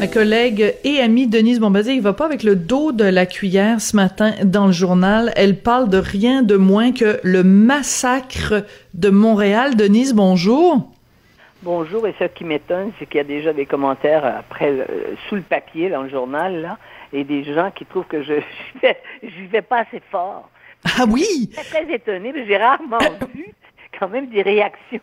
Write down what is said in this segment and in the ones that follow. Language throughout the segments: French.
Ma collègue et amie Denise Bombardier, il va pas avec le dos de la cuillère ce matin dans le journal. Elle parle de rien de moins que le massacre de Montréal. Denise, bonjour. Bonjour, et ce qui m'étonne, c'est qu'il y a déjà des commentaires après sous le papier dans le journal, là, et des gens qui trouvent que je je vais, vais pas assez fort. Ah oui! Je suis très étonnée, mais j'ai rarement vu quand même des réactions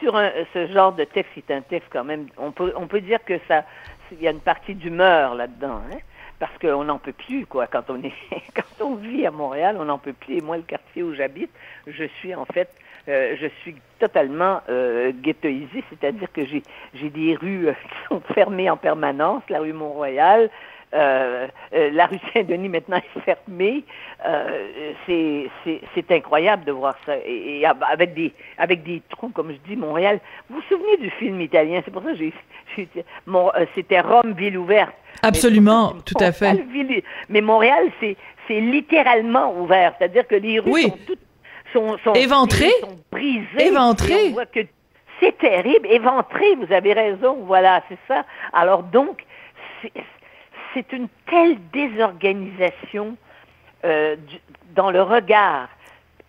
sur ce genre de texte, c'est un texte quand même. On peut, dire que ça, il y a une partie d'humeur là-dedans, hein, parce qu'on n'en peut plus, quoi. Quand on est, quand on vit à Montréal, on n'en peut plus. Et moi, le quartier où j'habite, je suis en fait, euh, je suis totalement euh, c'est-à-dire que j'ai, des rues euh, qui sont fermées en permanence, la rue Mont-Royal, la rue Saint-Denis maintenant est fermée. Euh, c'est incroyable de voir ça. Et, avec des avec des trous, comme je dis, Montréal. Vous vous souvenez du film italien? C'est pour ça que j'ai c'était Rome ville ouverte. Absolument, tout à fait. mais Montréal, c'est littéralement ouvert, c'est-à-dire que les rues sont toutes sont, sont éventrées, sont brisées, éventrées. c'est terrible, éventrées. Vous avez raison. Voilà, c'est ça. Alors donc, c'est une telle désorganisation euh, dans le regard.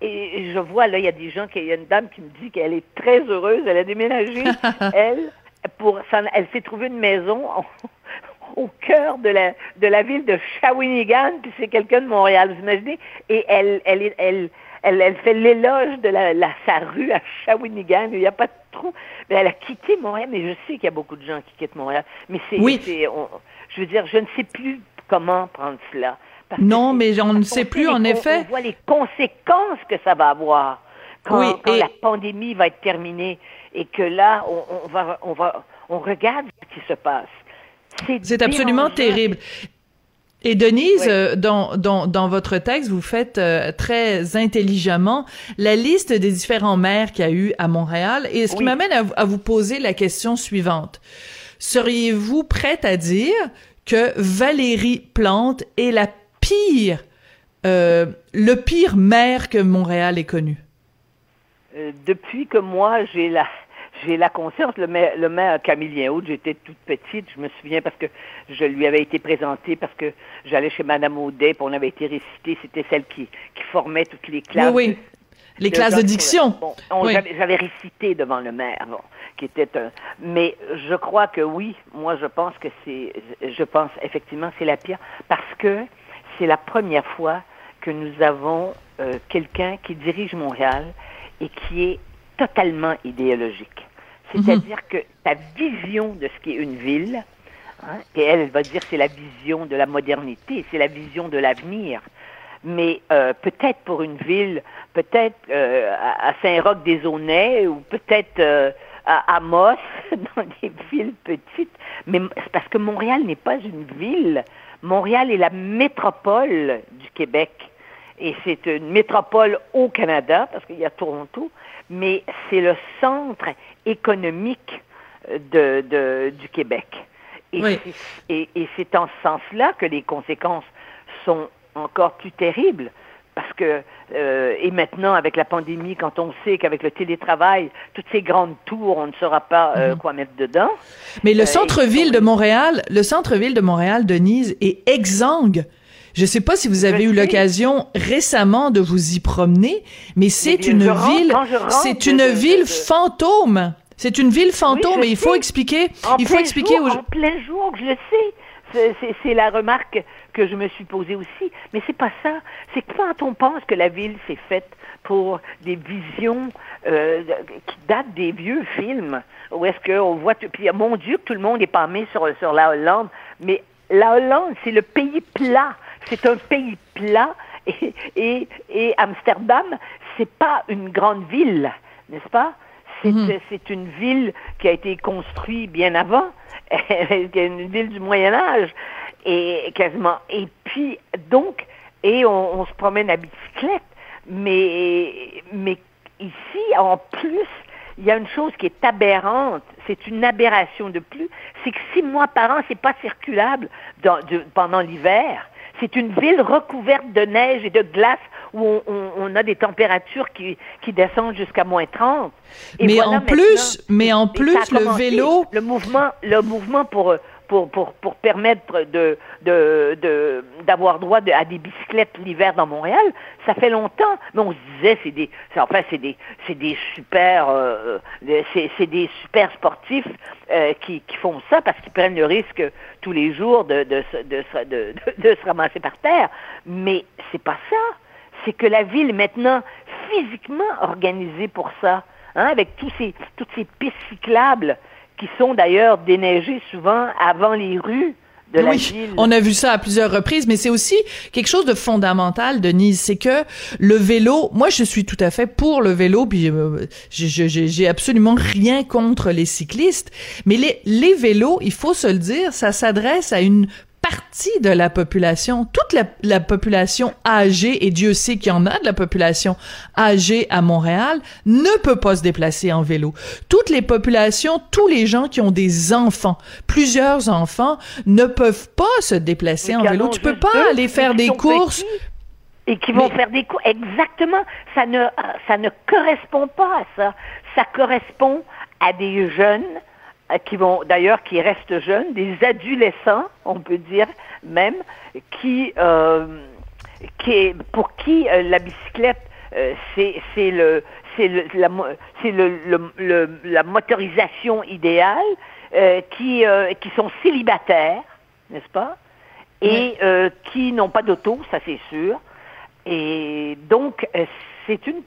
Et je vois, là, il y a des gens, il y a une dame qui me dit qu'elle est très heureuse, elle a déménagé, elle, pour, elle s'est trouvée une maison au cœur de la, de la ville de Shawinigan, puis c'est quelqu'un de Montréal, vous imaginez? Et elle, elle, elle, elle, elle fait l'éloge de la, la, sa rue à Shawinigan, il n'y a pas de trou. Mais elle a quitté Montréal, mais je sais qu'il y a beaucoup de gens qui quittent Montréal. Mais c'est, oui je veux dire, je ne sais plus comment prendre cela. non, mais on ne sait plus, en effet. On voit les conséquences que ça va avoir quand, la pandémie va être terminée et que là, on, va, on va, on regarde ce qui se passe. C'est absolument terrible. Et Denise, euh, dans, dans, dans, votre texte, vous faites euh, très intelligemment la liste des différents maires qu'il y a eu à Montréal, et ce qui m'amène à, vous poser la question suivante. Seriez-vous prête à dire que Valérie Plante est la pire, euh, le pire maire que Montréal ait connu? Euh, depuis que moi, j'ai la, j'ai la conscience, le maire, le maire j'étais toute petite, je me souviens parce que je lui avais été présentée, parce que j'allais chez Madame Audet, puis on avait été récité, c'était celle qui, qui formait toutes les classes. Oui, oui. Les classes de diction. J'avais récité devant le maire, qui était un. Mais je crois que oui, moi je pense que c'est, je pense effectivement c'est la pire parce que c'est la première fois que nous avons euh, quelqu'un qui dirige Montréal et qui est totalement idéologique. C'est-à-dire mhm. que ta vision de ce qui est une ville, hein, et elle, elle va dire c'est la vision de la modernité, c'est la vision de l'avenir mais euh, peut-être pour une ville, peut-être euh, à Saint-Roch-des-Aunais ou peut-être euh, à Amos, dans des villes petites, mais c'est parce que Montréal n'est pas une ville. Montréal est la métropole du Québec. Et c'est une métropole au Canada, parce qu'il y a Toronto, mais c'est le centre économique de, de du Québec. Et c'est en ce sens-là que les conséquences sont encore plus terrible. Parce que, euh, et maintenant, avec la pandémie, quand on sait qu'avec le télétravail, toutes ces grandes tours, on ne saura pas euh, mhm. quoi mettre dedans. Mais le euh, centre-ville de Montréal, le centre-ville de Montréal, Denise, est exsangue. Je ne sais pas si vous avez eu l'occasion récemment de vous y promener, mais c'est une ville, c'est une ville fantôme. C'est une ville fantôme et il faut expliquer, il faut expliquer aux gens. En plein jour, je le sais. C'est la remarque que je me suis posé aussi. Mais c'est pas ça. C'est quand on pense que la ville s'est faite pour des visions euh, qui datent des vieux films, où est-ce qu'on voit... Puis mon Dieu, que tout le monde est palmé sur, sur la Hollande, mais la Hollande, c'est le pays plat. C'est un pays plat et, et, et Amsterdam, c'est pas une grande ville, n'est-ce pas? C'est mhm. une ville qui a été construite bien avant, une ville du Moyen Âge et quasiment. Et puis, donc, et on, se promène à bicyclette, mais, mais ici, en plus, il y a une chose qui est aberrante, c'est une aberration de plus, c'est que six mois par an, c'est pas circulable dans, pendant l'hiver. C'est une ville recouverte de neige et de glace où on, a des températures qui, qui descendent jusqu'à moins 30. mais, en plus, mais en plus, le vélo... Le mouvement, le mouvement pour pour, pour, pour permettre de, de, d'avoir droit à des bicyclettes l'hiver dans Montréal, ça fait longtemps. Mais on se disait, c'est des, enfin, c'est des, c'est des super, euh, c'est, c'est des super sportifs euh, qui, qui font ça parce qu'ils prennent le risque tous les jours de, de, de, de, de se ramasser par terre. Mais c'est pas ça. C'est que la ville maintenant physiquement organisée pour ça, hein, avec tous ces, toutes ces pistes cyclables qui sont d'ailleurs déneigées souvent avant les rues. De la ville. on a vu ça à plusieurs reprises, mais c'est aussi quelque chose de fondamental, Denise, c'est que le vélo, moi je suis tout à fait pour le vélo, puis euh, j'ai absolument rien contre les cyclistes, mais les, les vélos, il faut se le dire, ça s'adresse à une partie de la population, toute la, population âgée, et Dieu sait qu'il y en a de la population âgée à Montréal, ne peut pas se déplacer en vélo. Toutes les populations, tous les gens qui ont des enfants, plusieurs enfants, ne peuvent pas se déplacer en vélo. Tu peux pas aller faire des courses. et qui vont faire des courses. Exactement. Ça ne, ça ne correspond pas à ça. Ça correspond à des jeunes euh, qui vont d'ailleurs qui restent jeunes, des adolescents, on peut dire même, qui, euh, qui pour qui euh, la bicyclette euh, c'est c'est le c'est le, la c'est le, le, la motorisation idéale euh, qui qui sont célibataires, n'est-ce pas, et qui n'ont pas d'auto, ça c'est sûr. Et donc c'est une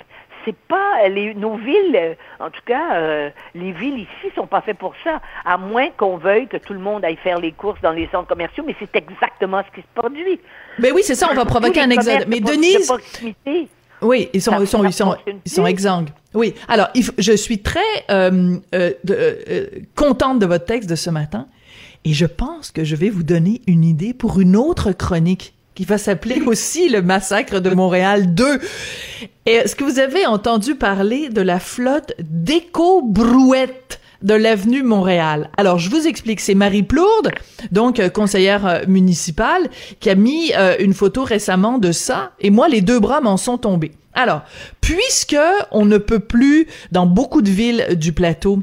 c'est pas les, nos villes, en tout cas, euh, les villes ici sont pas faites pour ça, à moins qu'on veuille que tout le monde aille faire les courses dans les centres commerciaux, mais c'est exactement ce qui se produit. Mais oui, c'est ça, on va provoquer un exode. Mais Denise, oui, ils sont, ils sont, ils sont, ils sont exsangues. Oui. Alors, je suis très euh, euh, euh, contente de votre texte de ce matin, et je pense que je vais vous donner une idée pour une autre chronique qui va s'appeler aussi le massacre de Montréal 2. Est-ce que vous avez entendu parler de la flotte d'éco-brouettes de l'avenue Montréal? Alors, je vous explique, c'est Marie Plourde, donc euh, conseillère euh, municipale, qui a mis euh, une photo récemment de ça, et moi, les deux bras m'en sont tombés. Alors, puisque on ne peut plus, dans beaucoup de villes du plateau,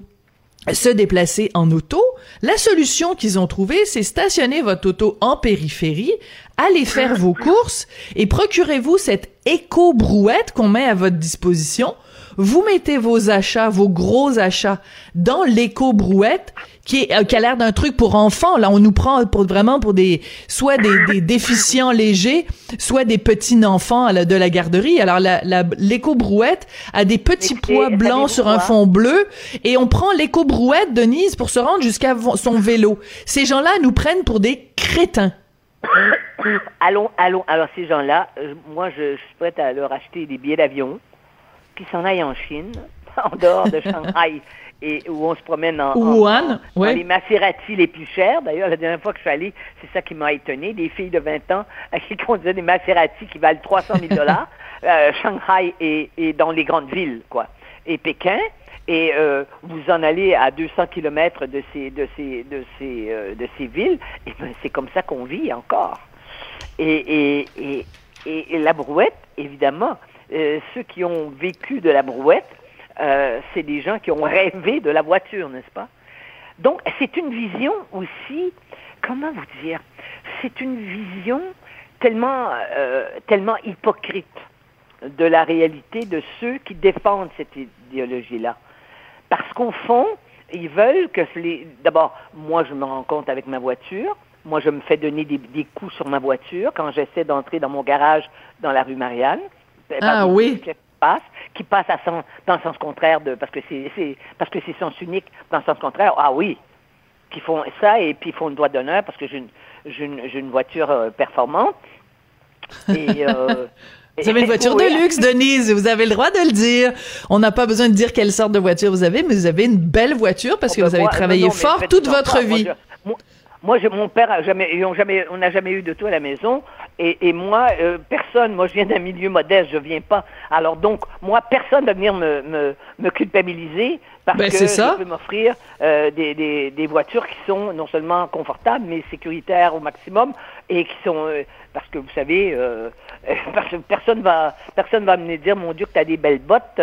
se déplacer en auto, la solution qu'ils ont trouvée, c'est stationner votre auto en périphérie, aller faire vos courses et procurez-vous cette éco-brouette qu'on met à votre disposition. Vous mettez vos achats, vos gros achats dans l'éco-brouette qui, est, euh, qui a l'air d'un truc pour enfants. Là, on nous prend pour vraiment pour des soit des, déficients légers, soit des petits enfants de la garderie. Alors la, l'éco-brouette a des petits poids blancs sur un fond bleu et on prend l'éco-brouette Denise pour se rendre jusqu'à son vélo. Ces gens-là nous prennent pour des crétins. allons, allons. Alors ces gens-là, euh, moi je, suis prête à leur acheter des billets d'avion, qui s'en aillent en Chine, en dehors de Shanghai et où on se promène en, Wuhan, dans les Maserati les plus chers. D'ailleurs, la dernière fois que je suis allée, c'est ça qui m'a étonné. Des filles de 20 ans qui conduisaient des Maserati qui valent 300 000 dollars. Euh, Shanghai et, dans les grandes villes, quoi. Et Pékin. Et euh, vous en allez à 200 kilomètres de ces, de ces, de ces, euh, de ces villes. Et ben, c'est comme ça qu'on vit encore. Et, et, et, la brouette, évidemment, ceux qui ont vécu de la brouette, euh, c'est des gens qui ont rêvé de la voiture, n'est-ce pas? Donc, c'est une vision aussi, comment vous dire, c'est une vision tellement, euh, tellement hypocrite de la réalité de ceux qui défendent cette idéologie-là. Parce qu'au fond, ils veulent que les... D'abord, moi, je me rends compte avec ma voiture. Moi, je me fais donner des coups sur ma voiture quand j'essaie d'entrer dans mon garage dans la rue Marianne. Ah oui passe, qui passe à son, dans le sens contraire de parce que c'est parce que c'est sens unique dans le sens contraire. Ah oui, qui font ça et puis ils font une doigt d'honneur parce que j'ai une, une, voiture euh, performante. Et, euh, Vous avez une voiture de luxe, Denise, vous avez le droit de le dire. On n'a pas besoin de dire quelle sorte de voiture vous avez, mais vous avez une belle voiture parce que oh, ben vous avez travaillé fort toute votre vie. Moi, mon père a jamais, ils ont jamais, on n'a jamais eu de tout à la maison. Et, et moi, euh, personne, moi je viens d'un milieu modeste, je viens pas. Alors donc, moi, personne va venir me, me, me culpabiliser parce Ben, que je peux m'offrir euh, des, des, des voitures qui sont non seulement confortables, mais sécuritaires au maximum et qui sont, euh, parce que vous savez, euh, parce que personne va, personne va me dire, mon Dieu, que tu as des belles bottes.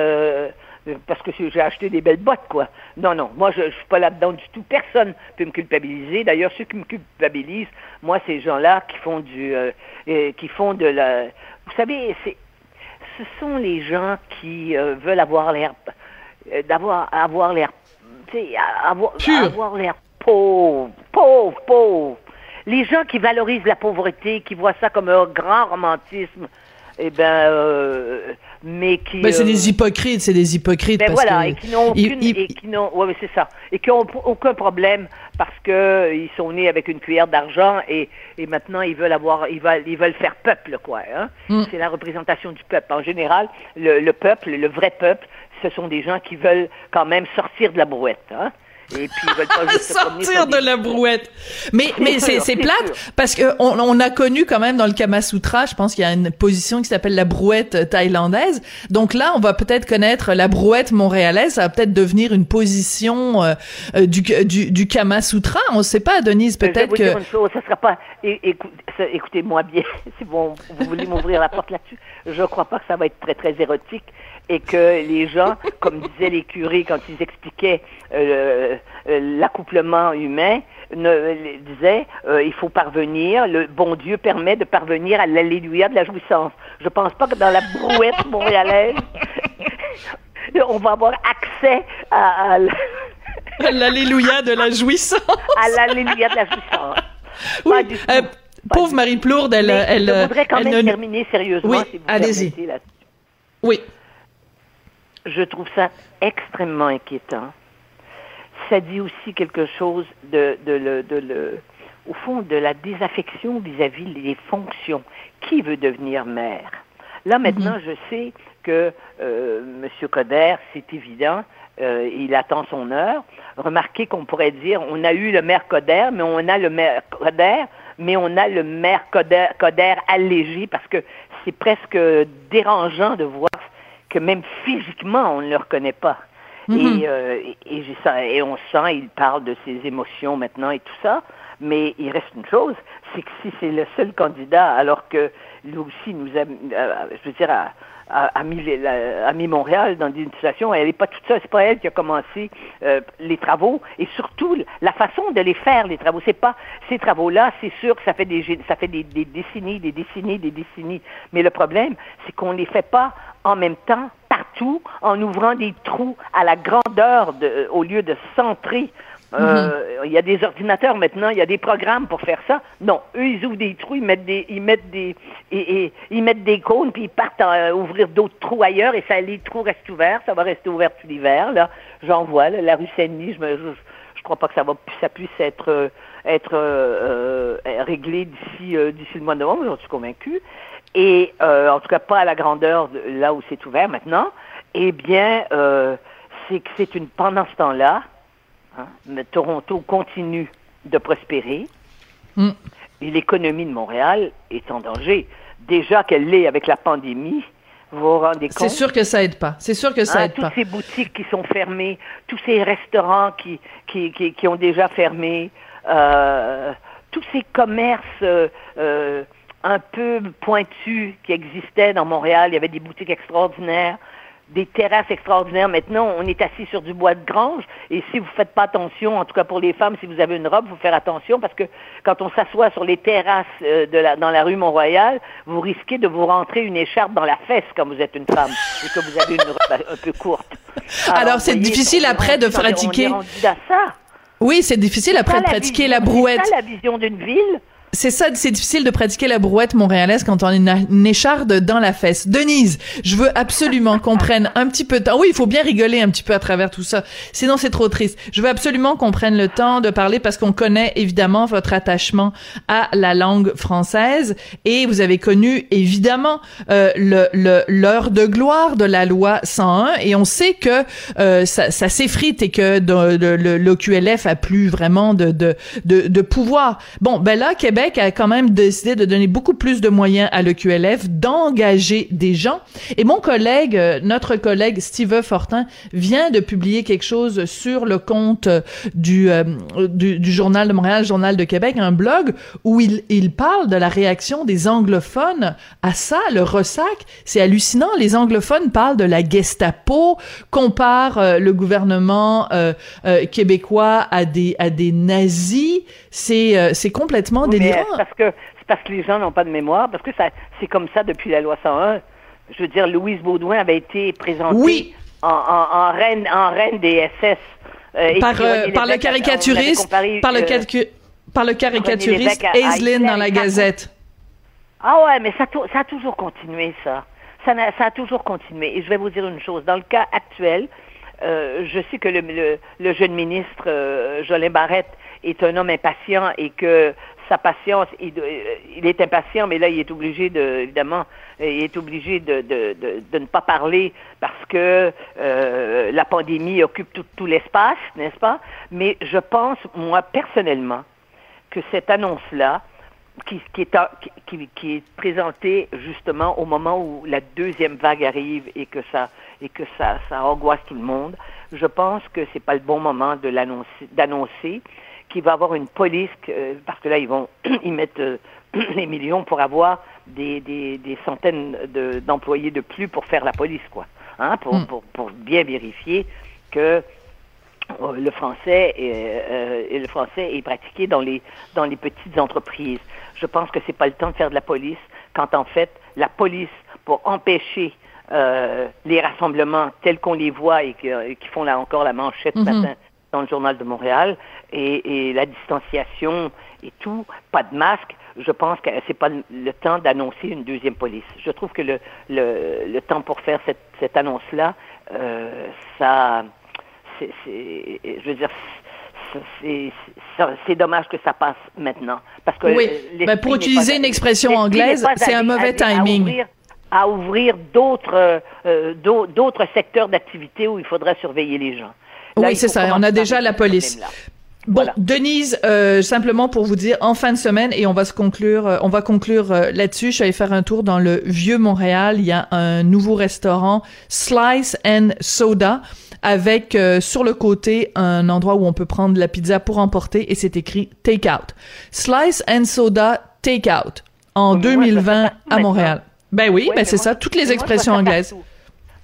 Euh, parce que j'ai acheté des belles bottes, quoi. Non, non, moi, je, je suis pas là-dedans du tout. Personne peut me culpabiliser. D'ailleurs, ceux qui me culpabilisent, moi, ces gens-là qui font du, euh, euh, qui font de la, vous savez, c'est, ce sont les gens qui euh, veulent avoir l'air, d'avoir, avoir l'air, avoir, avoir l'air pauvre, pauvre, pauvre. Les gens qui valorisent la pauvreté, qui voient ça comme un grand romantisme, eh ben, euh, mais qui. Ben, c'est euh, des hypocrites, c'est des hypocrites ben parce voilà, que et qui n'ont aucune, et qui n'ont, ouais, mais c'est ça, et qui n'ont aucun problème parce que euh, ils sont nés avec une cuillère d'argent et, et maintenant ils veulent avoir, ils veulent, ils veulent faire peuple, quoi. Hein? Mm. C'est la représentation du peuple. En général, le, le peuple, le vrai peuple, ce sont des gens qui veulent quand même sortir de la brouette. Hein? Et puis ils veulent pas juste sortir de la brouette. Mais mais c'est c'est plate sûr. parce que on, on a connu quand même dans le Kama Sutra, je pense qu'il y a une position qui s'appelle la brouette thaïlandaise. Donc là, on va peut-être connaître la brouette montréalaise, ça va peut-être devenir une position euh, euh, du, du du Kama Sutra, on sait pas Denise, peut-être vous dire que une chose, ça sera pas. Écoutez-moi bien, si bon, vous voulez m'ouvrir la porte là-dessus, je crois pas que ça va être très très érotique et que les gens, comme disaient les curés quand ils expliquaient euh, l'accouplement humain, ne, les- disaient euh, il faut parvenir, le bon Dieu permet de parvenir à l'alléluia de la jouissance. Je pense pas que dans la brouette montréalaise, on va avoir accès à, à l'alléluia de la jouissance. à l'alléluia de la jouissance. Oui, euh, pauvre Marie Plourde, elle Mais elle je voudrais quand elle même ne- terminer sérieusement, Oui, si allez-y. Oui. Je trouve ça extrêmement inquiétant. Ça dit aussi quelque chose de, de, le, de le, au fond, de la désaffection vis-à-vis des fonctions. Qui veut devenir maire? Là, maintenant, je sais que euh, M. Coder, c'est évident, euh, il attend son heure. Remarquez qu'on pourrait dire, on a eu le maire Coder, mais on a le maire Coder, mais on a le maire Coder, Coder allégé parce que c'est presque dérangeant de voir que même physiquement, on ne le reconnaît pas. Mhm. Et, euh, et, on sent, il parle de ses émotions maintenant et tout ça, mais il reste une chose, c'est que si c'est le seul candidat, alors que lui aussi nous a, euh, je veux dire, a, a, a mis, les- la- a mis Montréal dans une situation, elle n'est pas toute seule, c'est pas elle qui a commencé euh, les travaux, et surtout la façon de les faire, les travaux, c'est pas ces travaux-là, c'est sûr que ça fait des, ça fait des, des décennies, des décennies, des décennies, mais le problème, c'est qu'on les fait pas en même temps partout en ouvrant des trous à la grandeur de, au lieu de centrer. Euh, Il y a des ordinateurs maintenant, il y a des programmes pour faire ça. Non, eux ils ouvrent des trous, ils mettent des, ils mettent des, et, et- ils mettent des cônes puis ils partent à ouvrir d'autres trous ailleurs et ça, les trous restent ouverts. Ça va rester ouvert tout l'hiver. Là, j'en vois là, la rue Saint-Denis. Je, me, je, je crois pas que ça va, ça puisse être, euh, être euh, euh, réglé d'ici, euh, d'ici le mois de novembre. J'en suis convaincu et euh, en tout cas pas à la grandeur de là où c'est ouvert maintenant, eh bien, euh, c'est que c'est une pendant ce temps-là, hein, Toronto continue de prospérer Mm. et l'économie de Montréal est en danger. Déjà qu'elle l'est avec la pandémie, vous vous rendez compte? C'est sûr que ça aide pas. C'est sûr que ça Hein, aide toutes pas. ces boutiques qui sont fermées, tous ces restaurants qui, qui, qui, qui ont déjà fermé, euh, tous ces commerces euh, euh, un peu pointus qui existaient dans Montréal. Il y avait des boutiques extraordinaires, des terrasses extraordinaires. Maintenant, on est assis sur du bois de grange. Et si vous faites pas attention, en tout cas pour les femmes, si vous avez une robe, vous faire attention parce que quand on s'assoit sur les terrasses euh, de la, dans la rue Mont-Royal, vous risquez de vous rentrer une écharpe dans la fesse quand vous êtes une femme et que vous avez une robe un peu courte. Alors, c'est difficile après de rendu- on est pratiquer. rendu à ça. Oui, c'est difficile après de la pratiquer vision- la brouette. C'est ça la vision d'une ville. C'est ça, c'est difficile de pratiquer la brouette montréalaise quand on a une, écharde dans la fesse. Denise, je veux absolument qu'on prenne un petit peu de temps. Oui, il faut bien rigoler un petit peu à travers tout ça. Sinon, c'est trop triste. Je veux absolument qu'on prenne le temps de parler parce qu'on connaît évidemment votre attachement à la langue française et vous avez connu évidemment euh, le l'heure de gloire de la loi 101 et on sait que euh, ça, ça s'effrite et que l'OQLF a plus vraiment de, de, de, de pouvoir. Bon, ben là, Québec a quand même décidé de donner beaucoup plus de moyens à l'EQLF, d'engager des gens. Et mon collègue, euh, notre collègue Steve Fortin, vient de publier quelque chose sur le compte du, euh, du, Journal de Montréal, Journal de Québec, un blog où il, il parle de la réaction des anglophones à ça, le ressac. C'est hallucinant. Les anglophones parlent de la Gestapo, comparent euh, le gouvernement québécois à des, à des nazis. C'est, c'est complètement délirant parce que c'est parce que les gens n'ont pas de mémoire, parce que ça c'est comme ça depuis la loi 101. Je veux dire, Louise Baudouin avait été présentée en, en, reine en reine des SS. Euh, par, euh, par, le caricaturiste, par, le euh, par le caricaturiste Aislinn dans la Gazette. Ah ouais, mais ça, ça a toujours continué, ça. Ça a, ça a, toujours continué. Et je vais vous dire une chose. Dans le cas actuel, je sais que le, le, le jeune ministre Jolin Barrette est un homme impatient et que sa patience, il, il, est impatient, mais là, il est obligé de, évidemment, il est obligé de, de, de, ne pas parler parce que euh, la pandémie occupe tout, l'espace, n'est-ce pas? Mais je pense, moi, personnellement, que cette annonce-là, qui, est, qui, est présentée justement au moment où la deuxième vague arrive et que ça et que ça, angoisse tout le monde, je pense que c'est pas le bon moment d'annoncer qu'il va avoir une police, euh, parce que là, ils vont y mettre euh, les millions pour avoir des, des, des centaines d'employés de, plus pour faire la police, quoi. Hein, pour, mm. pour, pour, bien vérifier que euh, le français est, le français est pratiqué dans les dans les petites entreprises. Je pense que c'est pas le temps de faire de la police quand en fait la police pour empêcher les rassemblements tels qu'on les voit et qui font là encore la manchette ce mm-hmm. matin dans le journal de Montréal et, la distanciation et tout, pas de masque, je pense que c'est pas le temps d'annoncer une deuxième police. Je trouve que le, le, temps pour faire cette, cette annonce-là, euh, ça, c'est, je veux dire, c'est dommage que ça passe maintenant. Parce que oui, ben pour utiliser une expression anglaise, c'est un mauvais timing. À ouvrir, d'autres euh, d'autres secteurs d'activité où il faudrait surveiller les gens. Oui, c'est ça. On a déjà la police. Bon, Denise, euh, simplement pour vous dire, en fin de semaine, et on va se conclure, euh, on va conclure euh, là-dessus. Je suis allée faire un tour dans le vieux Montréal. Il y a un nouveau restaurant, Slice and Soda, avec sur le côté un endroit où on peut prendre la pizza pour emporter, et c'est écrit Take Out. Slice and Soda Take Out en 2020 à Montréal. Ben oui, ben c'est ça, toutes les expressions anglaises.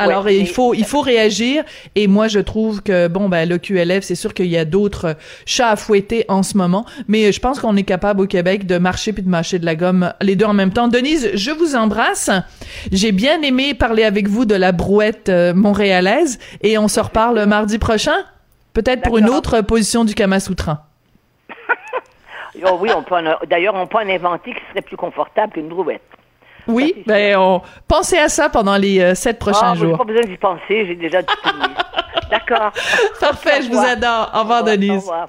Alors il faut il faut réagir et moi je trouve que bon ben le QLF c'est sûr qu'il y a d'autres chats à fouetter en ce moment mais je pense qu'on est capable au Québec de marcher puis de mâcher de la gomme les deux en même temps. Denise, je vous embrasse. J'ai bien aimé parler avec vous de la brouette euh, montréalaise et on se reparle mardi prochain peut-être pour une autre position du Kamasutra. oh oui, on peut d'ailleurs on peut en inventer qui serait plus confortable qu'une brouette. Oui, ben on pensez à ça pendant les euh, sept prochains jours. Pas besoin d'y penser, j'ai déjà tout D'accord. Parfait, je vous adore. Au revoir, Denise. Au revoir.